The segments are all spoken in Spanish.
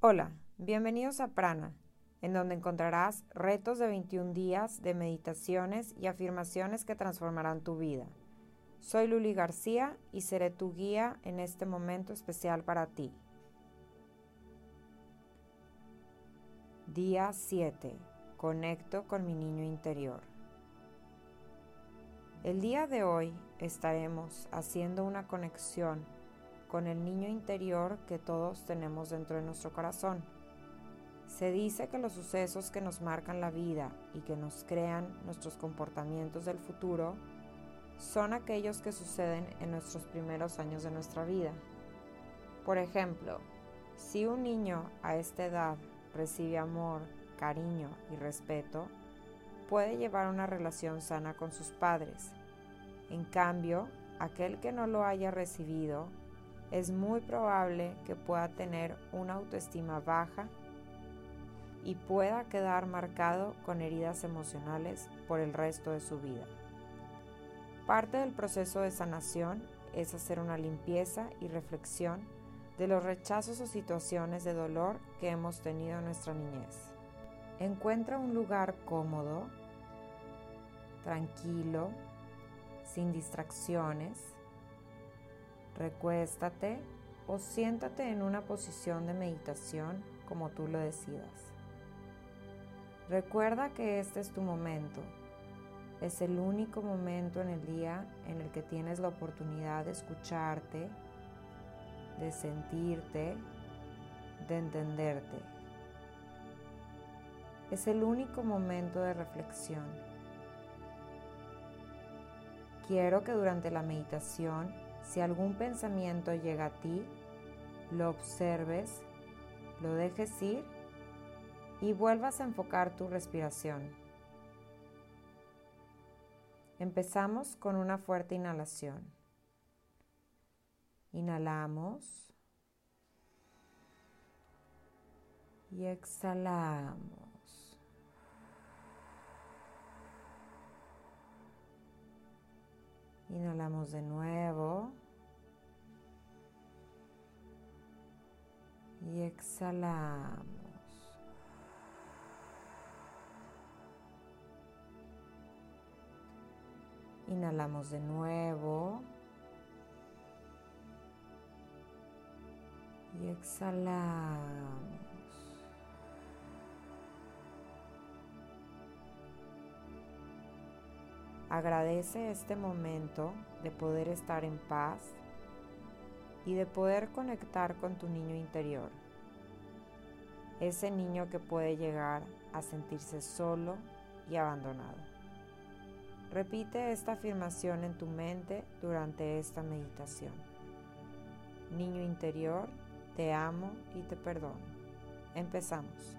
Hola, bienvenidos a Prana, en donde encontrarás retos de 21 días de meditaciones y afirmaciones que transformarán tu vida. Soy Luli García y seré tu guía en este momento especial para ti. Día 7. Conecto con mi niño interior. El día de hoy estaremos haciendo una conexión con el niño interior que todos tenemos dentro de nuestro corazón. Se dice que los sucesos que nos marcan la vida y que nos crean nuestros comportamientos del futuro son aquellos que suceden en nuestros primeros años de nuestra vida. Por ejemplo, si un niño a esta edad recibe amor, cariño y respeto, puede llevar una relación sana con sus padres. En cambio, aquel que no lo haya recibido es muy probable que pueda tener una autoestima baja y pueda quedar marcado con heridas emocionales por el resto de su vida. Parte del proceso de sanación es hacer una limpieza y reflexión de los rechazos o situaciones de dolor que hemos tenido en nuestra niñez. Encuentra un lugar cómodo, tranquilo, sin distracciones, Recuéstate o siéntate en una posición de meditación como tú lo decidas. Recuerda que este es tu momento. Es el único momento en el día en el que tienes la oportunidad de escucharte, de sentirte, de entenderte. Es el único momento de reflexión. Quiero que durante la meditación si algún pensamiento llega a ti, lo observes, lo dejes ir y vuelvas a enfocar tu respiración. Empezamos con una fuerte inhalación. Inhalamos y exhalamos. Inhalamos de nuevo. Y exhalamos. Inhalamos de nuevo. Y exhalamos. Agradece este momento de poder estar en paz y de poder conectar con tu niño interior. Ese niño que puede llegar a sentirse solo y abandonado. Repite esta afirmación en tu mente durante esta meditación. Niño interior, te amo y te perdono. Empezamos.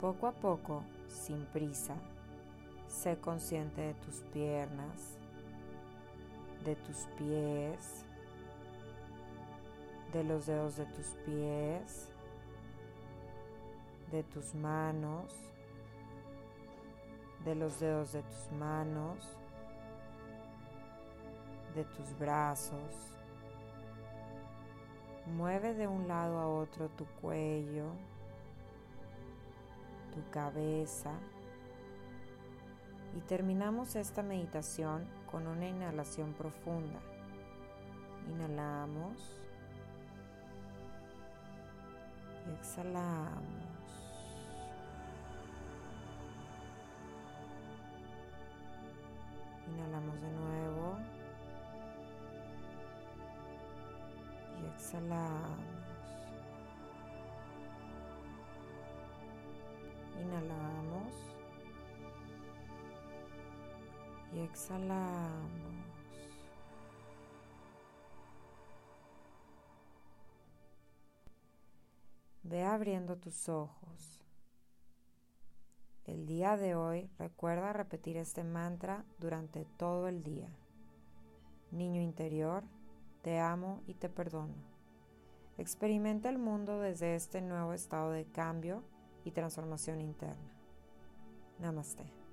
Poco a poco, sin prisa, sé consciente de tus piernas, de tus pies, de los dedos de tus pies, de tus manos, de los dedos de tus manos, de tus brazos. Mueve de un lado a otro tu cuello, tu cabeza y terminamos esta meditación con una inhalación profunda. Inhalamos y exhalamos. Inhalamos de nuevo. Y exhalamos. Inhalamos. Y exhalamos. Ve abriendo tus ojos. El día de hoy recuerda repetir este mantra durante todo el día. Niño interior, te amo y te perdono. Experimenta el mundo desde este nuevo estado de cambio y transformación interna. Namaste.